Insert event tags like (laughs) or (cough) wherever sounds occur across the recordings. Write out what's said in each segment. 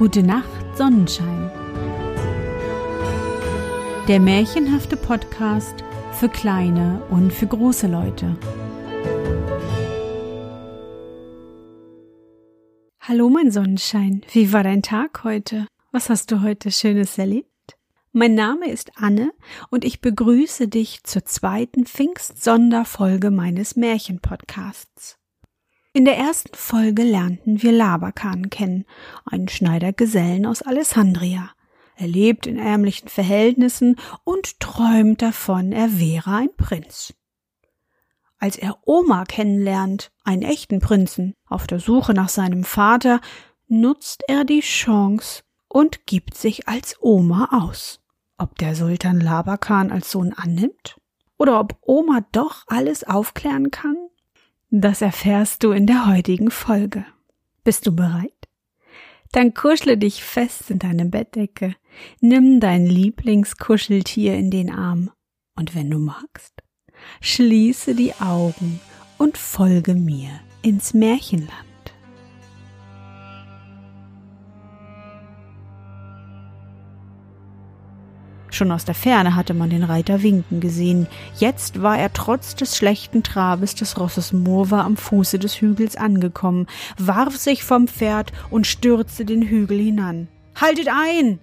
Gute Nacht, Sonnenschein. Der märchenhafte Podcast für kleine und für große Leute. Hallo, mein Sonnenschein. Wie war dein Tag heute? Was hast du heute Schönes erlebt? Mein Name ist Anne und ich begrüße dich zur zweiten Pfingst-Sonderfolge meines Märchenpodcasts. In der ersten Folge lernten wir Labakan kennen, einen Schneidergesellen aus Alessandria. Er lebt in ärmlichen Verhältnissen und träumt davon, er wäre ein Prinz. Als er Oma kennenlernt, einen echten Prinzen, auf der Suche nach seinem Vater, nutzt er die Chance und gibt sich als Oma aus. Ob der Sultan Labakan als Sohn annimmt? Oder ob Oma doch alles aufklären kann? Das erfährst du in der heutigen Folge. Bist du bereit? Dann kuschle dich fest in deine Bettdecke, nimm dein Lieblingskuscheltier in den Arm und wenn du magst, schließe die Augen und folge mir ins Märchenland. Schon aus der Ferne hatte man den Reiter winken gesehen. Jetzt war er trotz des schlechten Trabes des Rosses Murva am Fuße des Hügels angekommen, warf sich vom Pferd und stürzte den Hügel hinan. Haltet ein!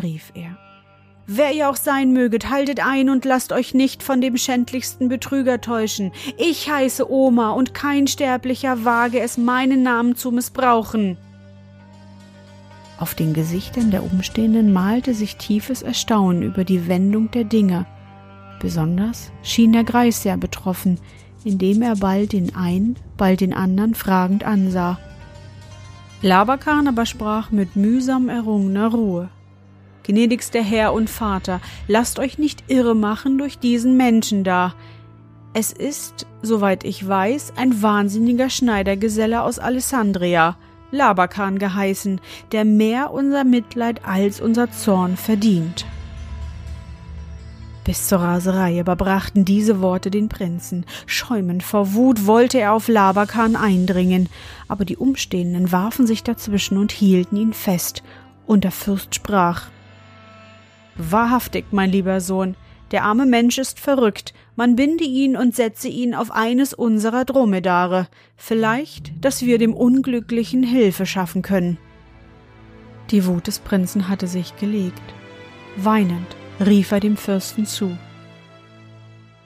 rief er. Wer ihr auch sein möget, haltet ein und lasst euch nicht von dem schändlichsten Betrüger täuschen. Ich heiße Oma und kein Sterblicher wage es, meinen Namen zu missbrauchen. Auf den Gesichtern der Umstehenden malte sich tiefes Erstaunen über die Wendung der Dinge. Besonders schien der Greis sehr betroffen, indem er bald den einen, bald den anderen fragend ansah. Labakan aber sprach mit mühsam errungener Ruhe. Gnädigster Herr und Vater, lasst euch nicht irre machen durch diesen Menschen da. Es ist, soweit ich weiß, ein wahnsinniger Schneidergeselle aus Alessandria. Labakan geheißen, der mehr unser Mitleid als unser Zorn verdient. Bis zur Raserei überbrachten diese Worte den Prinzen. Schäumend vor Wut wollte er auf Labakan eindringen, aber die Umstehenden warfen sich dazwischen und hielten ihn fest, und der Fürst sprach Wahrhaftig, mein lieber Sohn, der arme Mensch ist verrückt. Man binde ihn und setze ihn auf eines unserer Dromedare. Vielleicht, dass wir dem Unglücklichen Hilfe schaffen können. Die Wut des Prinzen hatte sich gelegt. Weinend rief er dem Fürsten zu.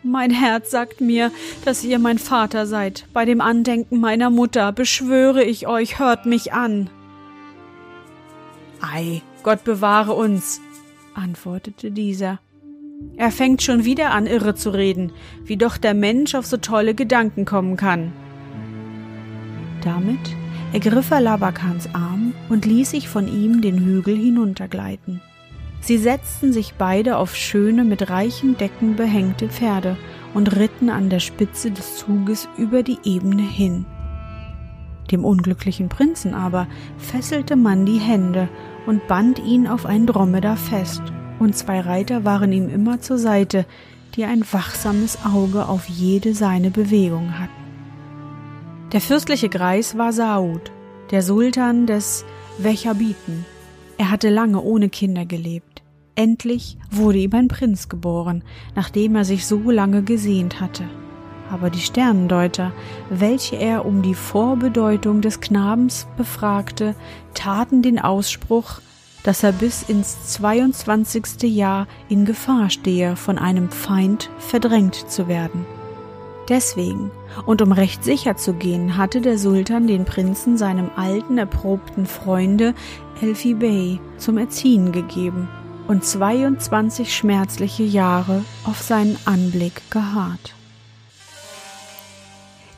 Mein Herz sagt mir, dass ihr mein Vater seid. Bei dem Andenken meiner Mutter beschwöre ich euch, hört mich an. Ei, Gott bewahre uns, antwortete dieser. Er fängt schon wieder an, irre zu reden, wie doch der Mensch auf so tolle Gedanken kommen kann. Damit ergriff er Labakans Arm und ließ sich von ihm den Hügel hinuntergleiten. Sie setzten sich beide auf schöne, mit reichen Decken behängte Pferde und ritten an der Spitze des Zuges über die Ebene hin. Dem unglücklichen Prinzen aber fesselte man die Hände und band ihn auf ein Dromedar fest und zwei Reiter waren ihm immer zur Seite, die ein wachsames Auge auf jede seine Bewegung hatten. Der fürstliche Greis war Saud, der Sultan des Wechabiten. Er hatte lange ohne Kinder gelebt. Endlich wurde ihm ein Prinz geboren, nachdem er sich so lange gesehnt hatte. Aber die Sternendeuter, welche er um die Vorbedeutung des Knabens befragte, taten den Ausspruch, dass er bis ins 22. Jahr in Gefahr stehe, von einem Feind verdrängt zu werden. Deswegen, und um recht sicher zu gehen, hatte der Sultan den Prinzen seinem alten, erprobten Freunde Elfi Bey zum Erziehen gegeben und 22 schmerzliche Jahre auf seinen Anblick geharrt.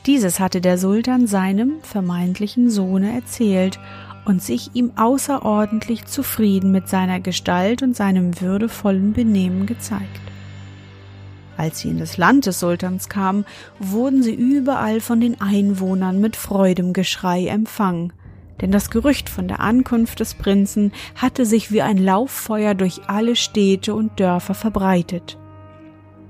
Dieses hatte der Sultan seinem vermeintlichen Sohne erzählt und sich ihm außerordentlich zufrieden mit seiner Gestalt und seinem würdevollen Benehmen gezeigt. Als sie in das Land des Sultans kamen, wurden sie überall von den Einwohnern mit freudem Geschrei empfangen, denn das Gerücht von der Ankunft des Prinzen hatte sich wie ein Lauffeuer durch alle Städte und Dörfer verbreitet.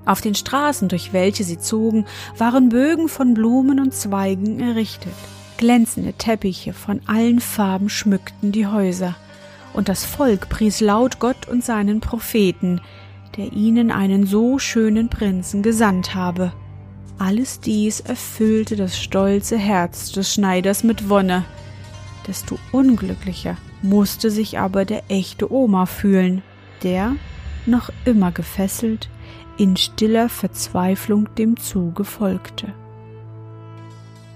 Auf den Straßen, durch welche sie zogen, waren Bögen von Blumen und Zweigen errichtet. Glänzende Teppiche von allen Farben schmückten die Häuser. und das Volk pries laut Gott und seinen Propheten, der ihnen einen so schönen Prinzen gesandt habe. Alles dies erfüllte das stolze Herz des Schneiders mit Wonne. Desto unglücklicher musste sich aber der echte Oma fühlen, der, noch immer gefesselt, in stiller Verzweiflung dem Zuge folgte.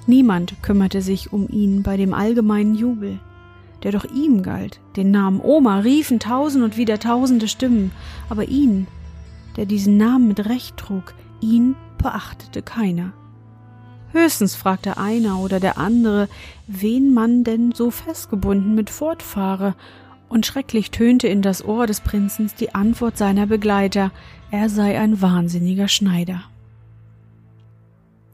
Niemand kümmerte sich um ihn bei dem allgemeinen Jubel, der doch ihm galt. Den Namen Oma riefen tausend und wieder tausende Stimmen, aber ihn, der diesen Namen mit Recht trug, ihn beachtete keiner. Höchstens fragte einer oder der andere, wen man denn so festgebunden mit fortfahre, und schrecklich tönte in das Ohr des Prinzens die Antwort seiner Begleiter, er sei ein wahnsinniger Schneider.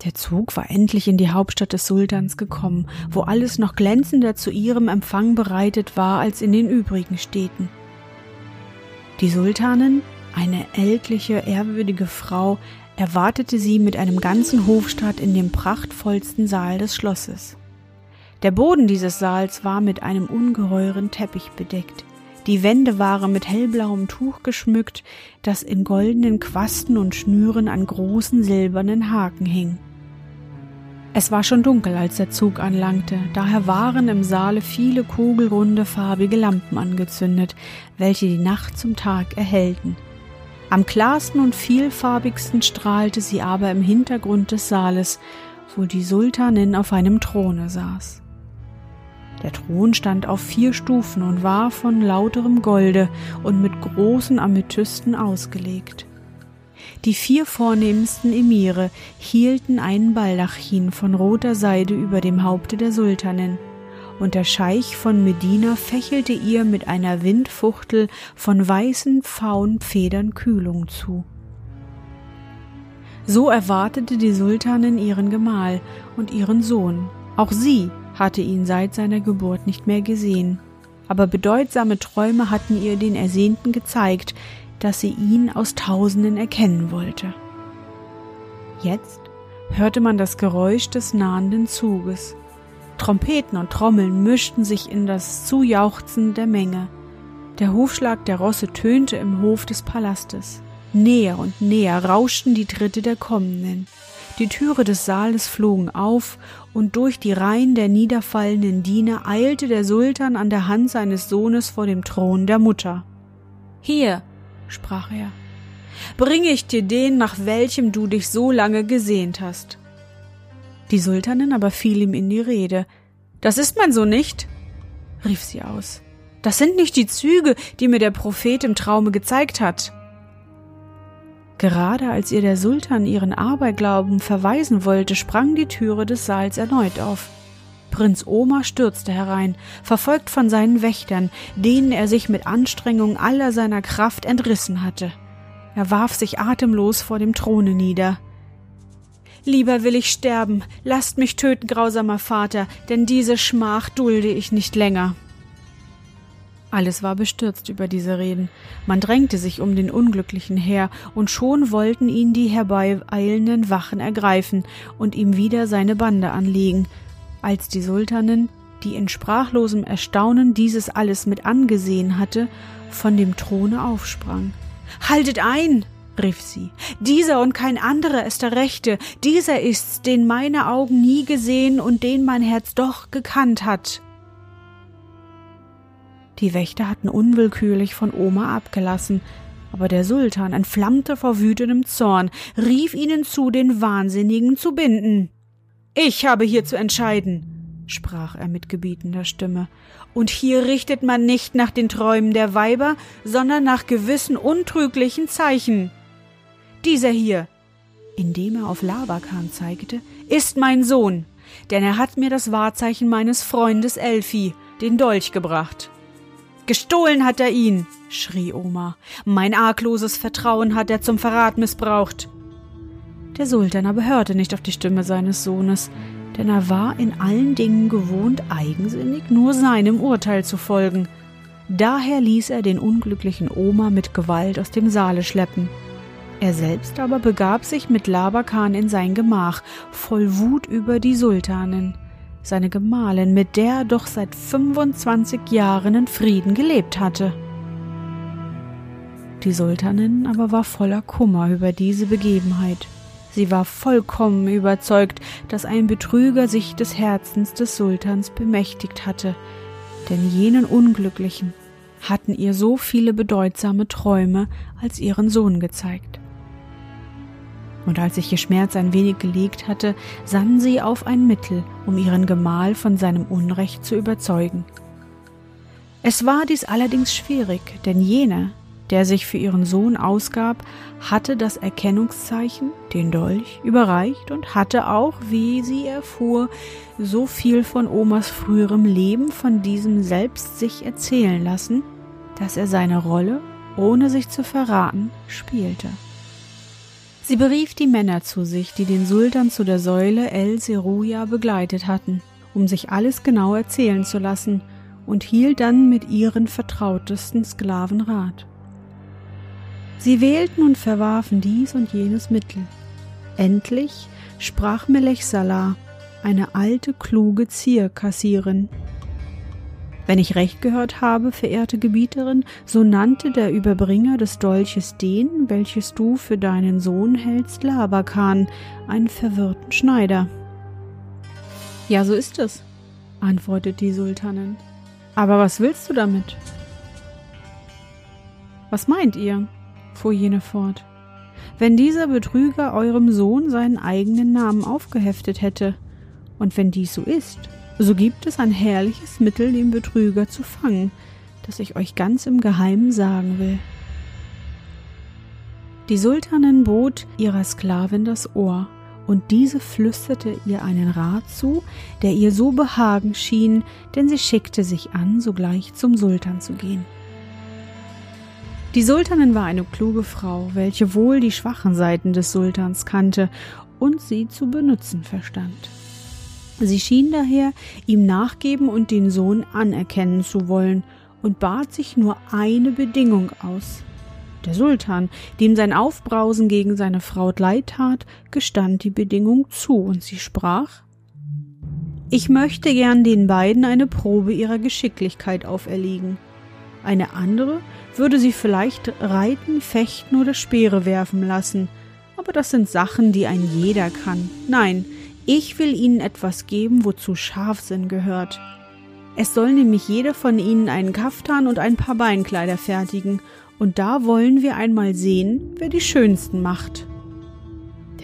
Der Zug war endlich in die Hauptstadt des Sultans gekommen, wo alles noch glänzender zu ihrem Empfang bereitet war als in den übrigen Städten. Die Sultanin, eine ältliche, ehrwürdige Frau, erwartete sie mit einem ganzen Hofstaat in dem prachtvollsten Saal des Schlosses. Der Boden dieses Saals war mit einem ungeheuren Teppich bedeckt. Die Wände waren mit hellblauem Tuch geschmückt, das in goldenen Quasten und Schnüren an großen silbernen Haken hing. Es war schon dunkel, als der Zug anlangte, daher waren im Saale viele kugelrunde farbige Lampen angezündet, welche die Nacht zum Tag erhellten. Am klarsten und vielfarbigsten strahlte sie aber im Hintergrund des Saales, wo die Sultanin auf einem Throne saß. Der Thron stand auf vier Stufen und war von lauterem Golde und mit großen Amethysten ausgelegt. Die vier vornehmsten Emire hielten einen Baldachin von roter Seide über dem Haupte der Sultanin, und der Scheich von Medina fächelte ihr mit einer Windfuchtel von weißen Pfauenfedern Kühlung zu. So erwartete die Sultanin ihren Gemahl und ihren Sohn. Auch sie hatte ihn seit seiner Geburt nicht mehr gesehen. Aber bedeutsame Träume hatten ihr den Ersehnten gezeigt, dass sie ihn aus Tausenden erkennen wollte. Jetzt hörte man das Geräusch des nahenden Zuges. Trompeten und Trommeln mischten sich in das Zujauchzen der Menge. Der Hufschlag der Rosse tönte im Hof des Palastes. Näher und näher rauschten die Tritte der Kommenden. Die Türe des Saales flogen auf, und durch die Reihen der niederfallenden Diener eilte der Sultan an der Hand seines Sohnes vor dem Thron der Mutter. Hier, sprach er, bringe ich dir den, nach welchem du dich so lange gesehnt hast. Die Sultanin aber fiel ihm in die Rede. Das ist mein Sohn nicht, rief sie aus. Das sind nicht die Züge, die mir der Prophet im Traume gezeigt hat. Gerade als ihr der Sultan ihren Aberglauben verweisen wollte, sprang die Türe des Saals erneut auf. Prinz Omar stürzte herein, verfolgt von seinen Wächtern, denen er sich mit Anstrengung aller seiner Kraft entrissen hatte. Er warf sich atemlos vor dem Throne nieder. Lieber will ich sterben, lasst mich töten, grausamer Vater, denn diese Schmach dulde ich nicht länger. Alles war bestürzt über diese Reden. Man drängte sich um den Unglücklichen her, und schon wollten ihn die herbeieilenden Wachen ergreifen und ihm wieder seine Bande anlegen, als die Sultanin, die in sprachlosem Erstaunen dieses alles mit angesehen hatte, von dem Throne aufsprang. Haltet ein! rief sie. Dieser und kein anderer ist der Rechte, dieser ist's, den meine Augen nie gesehen und den mein Herz doch gekannt hat. Die Wächter hatten unwillkürlich von Oma abgelassen, aber der Sultan entflammte vor wütendem Zorn, rief ihnen zu, den Wahnsinnigen zu binden. Ich habe hier zu entscheiden, sprach er mit gebietender Stimme, und hier richtet man nicht nach den Träumen der Weiber, sondern nach gewissen untrüglichen Zeichen. Dieser hier, indem er auf Labakan zeigte, ist mein Sohn, denn er hat mir das Wahrzeichen meines Freundes Elfi, den Dolch, gebracht. Gestohlen hat er ihn, schrie Oma. Mein argloses Vertrauen hat er zum Verrat missbraucht. Der Sultan aber hörte nicht auf die Stimme seines Sohnes, denn er war in allen Dingen gewohnt, eigensinnig nur seinem Urteil zu folgen. Daher ließ er den unglücklichen Oma mit Gewalt aus dem Saale schleppen. Er selbst aber begab sich mit Labakan in sein Gemach, voll Wut über die Sultanin. seine Gemahlin, mit der er doch seit 25 Jahren in Frieden gelebt hatte. Die Sultanin aber war voller Kummer über diese Begebenheit. Sie war vollkommen überzeugt, dass ein Betrüger sich des Herzens des Sultans bemächtigt hatte, denn jenen Unglücklichen hatten ihr so viele bedeutsame Träume als ihren Sohn gezeigt. Und als sich ihr Schmerz ein wenig gelegt hatte, sann sie auf ein Mittel, um ihren Gemahl von seinem Unrecht zu überzeugen. Es war dies allerdings schwierig, denn jene, der sich für ihren Sohn ausgab, hatte das Erkennungszeichen, den Dolch, überreicht und hatte auch, wie sie erfuhr, so viel von Omas früherem Leben von diesem selbst sich erzählen lassen, dass er seine Rolle, ohne sich zu verraten, spielte. Sie berief die Männer zu sich, die den Sultan zu der Säule El Seruja begleitet hatten, um sich alles genau erzählen zu lassen, und hielt dann mit ihren vertrautesten Sklaven Rat. Sie wählten und verwarfen dies und jenes Mittel. Endlich sprach Melech Salah, eine alte, kluge Zierkassierin. Wenn ich recht gehört habe, verehrte Gebieterin, so nannte der Überbringer des Dolches den, welches du für deinen Sohn hältst, Labakan, einen verwirrten Schneider. Ja, so ist es, antwortete die Sultanin. Aber was willst du damit? Was meint ihr? Fuhr jene fort, wenn dieser Betrüger eurem Sohn seinen eigenen Namen aufgeheftet hätte, und wenn dies so ist, so gibt es ein herrliches Mittel, den Betrüger zu fangen, das ich euch ganz im Geheimen sagen will. Die Sultanin bot ihrer Sklavin das Ohr, und diese flüsterte ihr einen Rat zu, der ihr so behagen schien, denn sie schickte sich an, sogleich zum Sultan zu gehen. Die Sultanin war eine kluge Frau, welche wohl die schwachen Seiten des Sultans kannte und sie zu benutzen verstand. Sie schien daher ihm nachgeben und den Sohn anerkennen zu wollen und bat sich nur eine Bedingung aus. Der Sultan, dem sein Aufbrausen gegen seine Frau leid tat, gestand die Bedingung zu und sie sprach Ich möchte gern den beiden eine Probe ihrer Geschicklichkeit auferlegen. Eine andere würde sie vielleicht reiten, fechten oder Speere werfen lassen. Aber das sind Sachen, die ein jeder kann. Nein, ich will ihnen etwas geben, wozu Scharfsinn gehört. Es soll nämlich jeder von ihnen einen Kaftan und ein paar Beinkleider fertigen, und da wollen wir einmal sehen, wer die schönsten macht.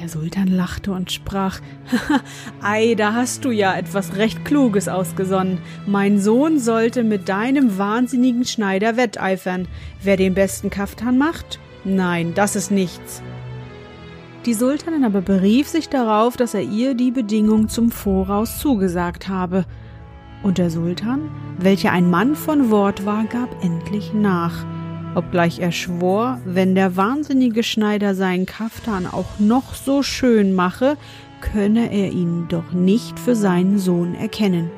Der Sultan lachte und sprach, (laughs) Ei, da hast du ja etwas recht Kluges ausgesonnen. Mein Sohn sollte mit deinem wahnsinnigen Schneider wetteifern. Wer den besten Kaftan macht? Nein, das ist nichts. Die Sultanin aber berief sich darauf, dass er ihr die Bedingung zum Voraus zugesagt habe. Und der Sultan, welcher ein Mann von Wort war, gab endlich nach obgleich er schwor, wenn der wahnsinnige Schneider seinen Kaftan auch noch so schön mache, könne er ihn doch nicht für seinen Sohn erkennen.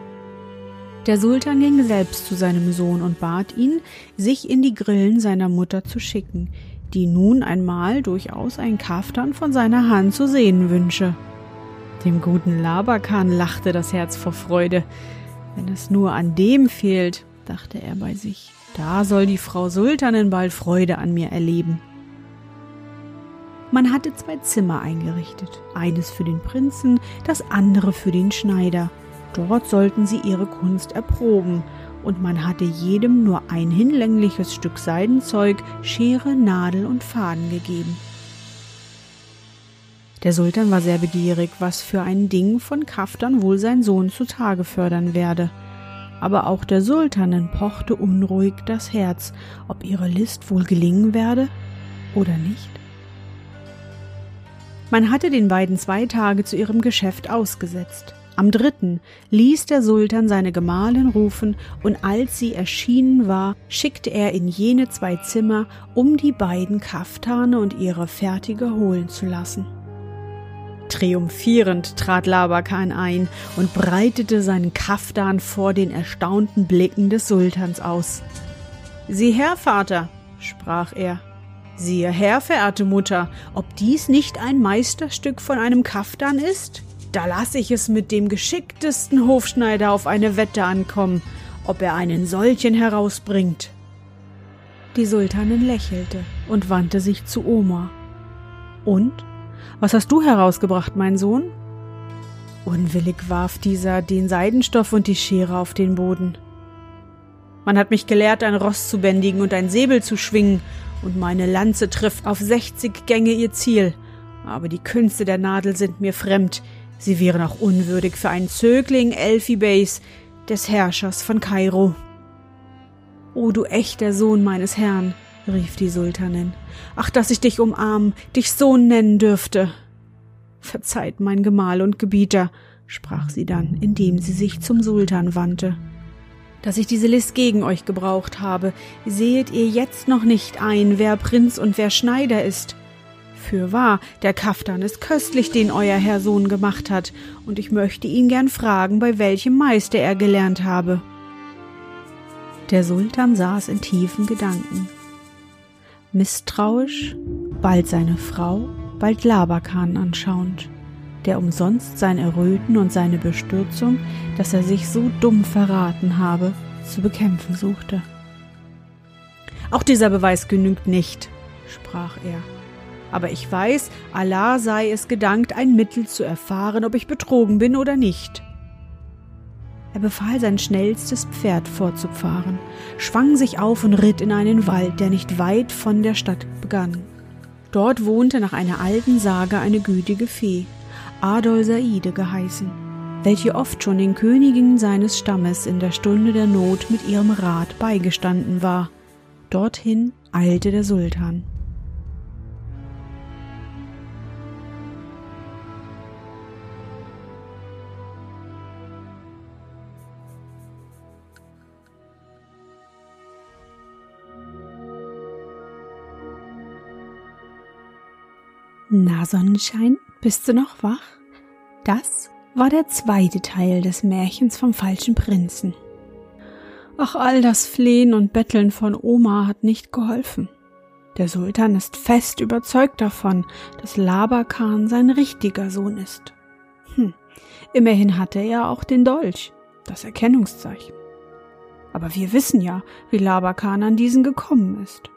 Der Sultan ging selbst zu seinem Sohn und bat ihn, sich in die Grillen seiner Mutter zu schicken, die nun einmal durchaus ein Kaftan von seiner Hand zu sehen wünsche. Dem guten Labakan lachte das Herz vor Freude. Wenn es nur an dem fehlt, dachte er bei sich. Da soll die Frau Sultanin bald Freude an mir erleben. Man hatte zwei Zimmer eingerichtet, eines für den Prinzen, das andere für den Schneider. Dort sollten sie ihre Kunst erproben, und man hatte jedem nur ein hinlängliches Stück Seidenzeug, Schere, Nadel und Faden gegeben. Der Sultan war sehr begierig, was für ein Ding von Kaftan wohl sein Sohn zutage fördern werde aber auch der Sultanin pochte unruhig das Herz, ob ihre List wohl gelingen werde oder nicht. Man hatte den beiden zwei Tage zu ihrem Geschäft ausgesetzt. Am dritten ließ der Sultan seine Gemahlin rufen, und als sie erschienen war, schickte er in jene zwei Zimmer, um die beiden Kaftane und ihre Fertige holen zu lassen. Triumphierend trat Labakan ein und breitete seinen Kaftan vor den erstaunten Blicken des Sultans aus. Sieh her, Vater, sprach er. Siehe her, verehrte Mutter, ob dies nicht ein Meisterstück von einem Kaftan ist? da lasse ich es mit dem geschicktesten Hofschneider auf eine Wette ankommen, ob er einen solchen herausbringt. Die Sultanin lächelte und wandte sich zu Oma. Und? Was hast du herausgebracht, mein Sohn? Unwillig warf dieser den Seidenstoff und die Schere auf den Boden. Man hat mich gelehrt, ein Ross zu bändigen und ein Säbel zu schwingen, und meine Lanze trifft auf sechzig Gänge ihr Ziel. Aber die Künste der Nadel sind mir fremd. Sie wären auch unwürdig für einen Zögling Elphibeys, des Herrschers von Kairo. O du echter Sohn meines Herrn, rief die Sultanin, ach, dass ich dich umarmen, dich Sohn nennen dürfte. Verzeiht, mein Gemahl und Gebieter, sprach sie dann, indem sie sich zum Sultan wandte dass ich diese List gegen euch gebraucht habe. Sehet ihr jetzt noch nicht ein, wer Prinz und wer Schneider ist? Fürwahr, der Kaftan ist köstlich, den euer Herr Sohn gemacht hat, und ich möchte ihn gern fragen, bei welchem Meister er gelernt habe. Der Sultan saß in tiefen Gedanken. Misstrauisch, bald seine Frau, bald Labakan anschauend der umsonst sein Erröten und seine Bestürzung, dass er sich so dumm verraten habe, zu bekämpfen suchte. Auch dieser Beweis genügt nicht, sprach er. Aber ich weiß, Allah sei es gedankt, ein Mittel zu erfahren, ob ich betrogen bin oder nicht. Er befahl sein schnellstes Pferd fortzufahren, schwang sich auf und ritt in einen Wald, der nicht weit von der Stadt begann. Dort wohnte nach einer alten Sage eine gütige Fee, Adol Saide geheißen, welche oft schon den Königinnen seines Stammes in der Stunde der Not mit ihrem Rat beigestanden war. Dorthin eilte der Sultan. Na Sonnenschein, bist du noch wach? Das war der zweite Teil des Märchens vom falschen Prinzen. Ach, all das Flehen und Betteln von Oma hat nicht geholfen. Der Sultan ist fest überzeugt davon, dass Labakan sein richtiger Sohn ist. Hm, immerhin hatte er auch den Dolch, das Erkennungszeichen. Aber wir wissen ja, wie Labakan an diesen gekommen ist.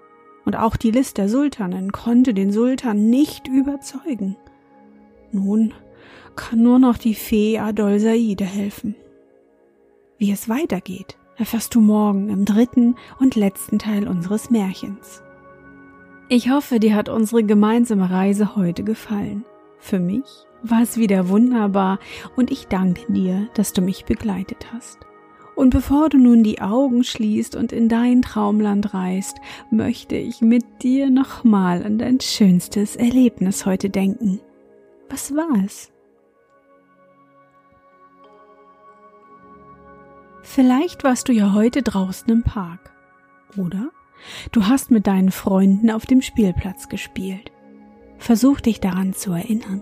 Und auch die List der Sultanen konnte den Sultan nicht überzeugen. Nun kann nur noch die Fee Adol Saide helfen. Wie es weitergeht, erfährst du morgen im dritten und letzten Teil unseres Märchens. Ich hoffe, dir hat unsere gemeinsame Reise heute gefallen. Für mich war es wieder wunderbar und ich danke dir, dass du mich begleitet hast. Und bevor du nun die Augen schließt und in dein Traumland reist, möchte ich mit dir nochmal an dein schönstes Erlebnis heute denken. Was war es? Vielleicht warst du ja heute draußen im Park. Oder du hast mit deinen Freunden auf dem Spielplatz gespielt. Versuch dich daran zu erinnern.